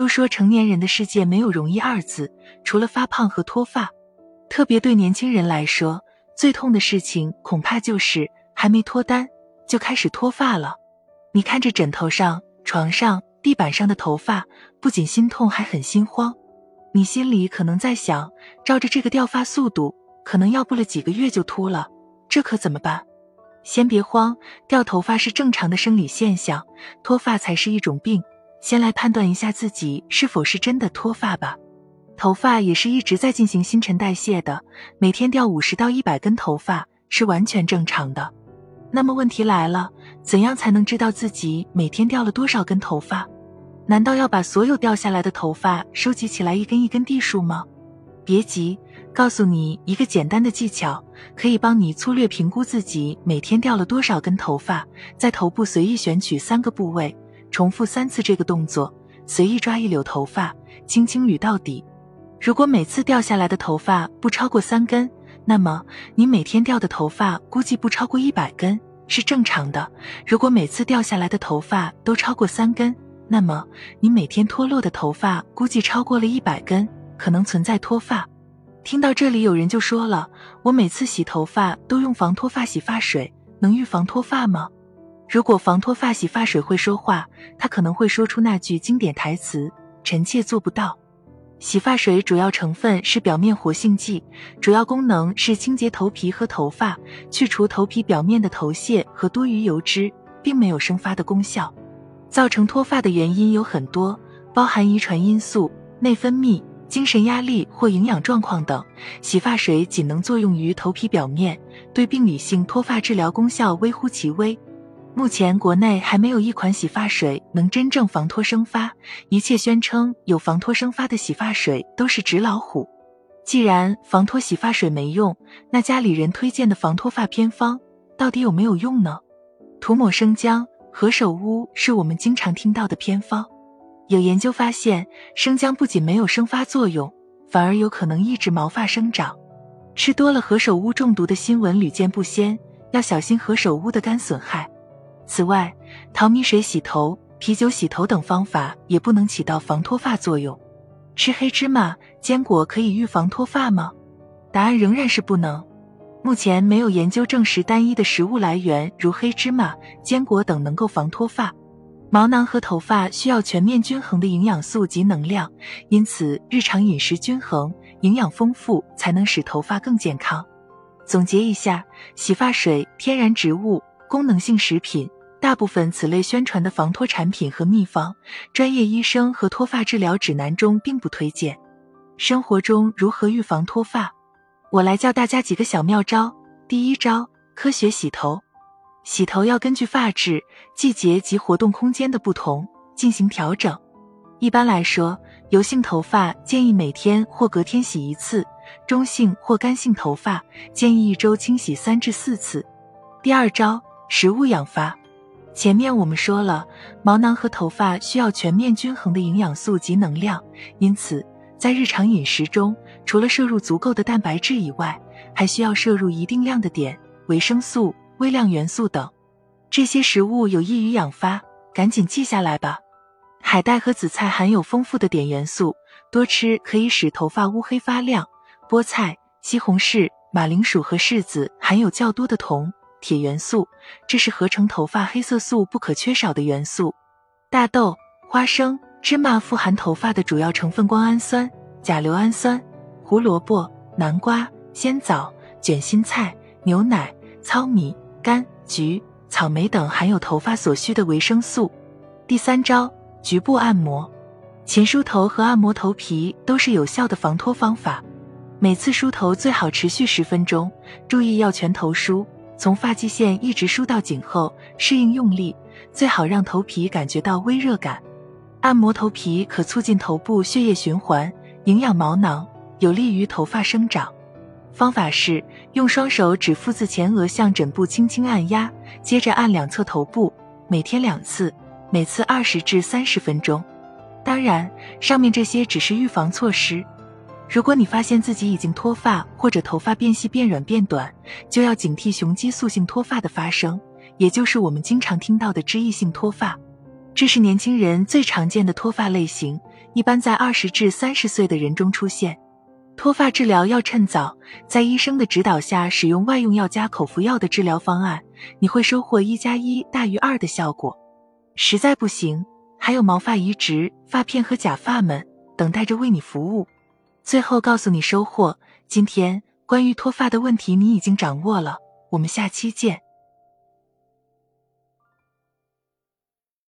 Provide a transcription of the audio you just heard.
都说成年人的世界没有容易二字，除了发胖和脱发，特别对年轻人来说，最痛的事情恐怕就是还没脱单就开始脱发了。你看着枕头上、床上、地板上的头发，不仅心痛，还很心慌。你心里可能在想，照着这个掉发速度，可能要不了几个月就秃了，这可怎么办？先别慌，掉头发是正常的生理现象，脱发才是一种病。先来判断一下自己是否是真的脱发吧。头发也是一直在进行新陈代谢的，每天掉五十到一百根头发是完全正常的。那么问题来了，怎样才能知道自己每天掉了多少根头发？难道要把所有掉下来的头发收集起来一根一根地数吗？别急，告诉你一个简单的技巧，可以帮你粗略评估自己每天掉了多少根头发。在头部随意选取三个部位。重复三次这个动作，随意抓一绺头发，轻轻捋到底。如果每次掉下来的头发不超过三根，那么你每天掉的头发估计不超过一百根，是正常的。如果每次掉下来的头发都超过三根，那么你每天脱落的头发估计超过了一百根，可能存在脱发。听到这里，有人就说了：“我每次洗头发都用防脱发洗发水，能预防脱发吗？”如果防脱发洗发水会说话，它可能会说出那句经典台词：“臣妾做不到。”洗发水主要成分是表面活性剂，主要功能是清洁头皮和头发，去除头皮表面的头屑和多余油脂，并没有生发的功效。造成脱发的原因有很多，包含遗传因素、内分泌、精神压力或营养状况等。洗发水仅能作用于头皮表面，对病理性脱发治疗功效微乎其微。目前国内还没有一款洗发水能真正防脱生发，一切宣称有防脱生发的洗发水都是纸老虎。既然防脱洗发水没用，那家里人推荐的防脱发偏方到底有没有用呢？涂抹生姜、何首乌是我们经常听到的偏方。有研究发现，生姜不仅没有生发作用，反而有可能抑制毛发生长。吃多了何首乌中毒的新闻屡见不鲜，要小心何首乌的肝损害。此外，淘米水洗头、啤酒洗头等方法也不能起到防脱发作用。吃黑芝麻、坚果可以预防脱发吗？答案仍然是不能。目前没有研究证实单一的食物来源如黑芝麻、坚果等能够防脱发。毛囊和头发需要全面均衡的营养素及能量，因此日常饮食均衡、营养丰富才能使头发更健康。总结一下：洗发水、天然植物、功能性食品。大部分此类宣传的防脱产品和秘方，专业医生和脱发治疗指南中并不推荐。生活中如何预防脱发？我来教大家几个小妙招。第一招，科学洗头。洗头要根据发质、季节及活动空间的不同进行调整。一般来说，油性头发建议每天或隔天洗一次；中性或干性头发建议一周清洗三至四次。第二招，食物养发。前面我们说了，毛囊和头发需要全面均衡的营养素及能量，因此在日常饮食中，除了摄入足够的蛋白质以外，还需要摄入一定量的碘、维生素、微量元素等。这些食物有益于养发，赶紧记下来吧。海带和紫菜含有丰富的碘元素，多吃可以使头发乌黑发亮。菠菜、西红柿、马铃薯和柿子含有较多的铜。铁元素，这是合成头发黑色素不可缺少的元素。大豆、花生、芝麻富含头发的主要成分胱氨酸、甲硫氨酸。胡萝卜、南瓜、鲜枣、卷心菜、牛奶、糙米、柑橘、草莓等含有头发所需的维生素。第三招，局部按摩。勤梳头和按摩头皮都是有效的防脱方法。每次梳头最好持续十分钟，注意要全头梳。从发际线一直梳到颈后，适应用力，最好让头皮感觉到微热感。按摩头皮可促进头部血液循环，营养毛囊，有利于头发生长。方法是用双手指腹自前额向枕部轻轻按压，接着按两侧头部，每天两次，每次二十至三十分钟。当然，上面这些只是预防措施。如果你发现自己已经脱发或者头发变细、变软、变短，就要警惕雄激素性脱发的发生，也就是我们经常听到的脂溢性脱发。这是年轻人最常见的脱发类型，一般在二十至三十岁的人中出现。脱发治疗要趁早，在医生的指导下使用外用药加口服药的治疗方案，你会收获一加一大于二的效果。实在不行，还有毛发移植、发片和假发们等待着为你服务。最后告诉你收获：今天关于脱发的问题你已经掌握了。我们下期见。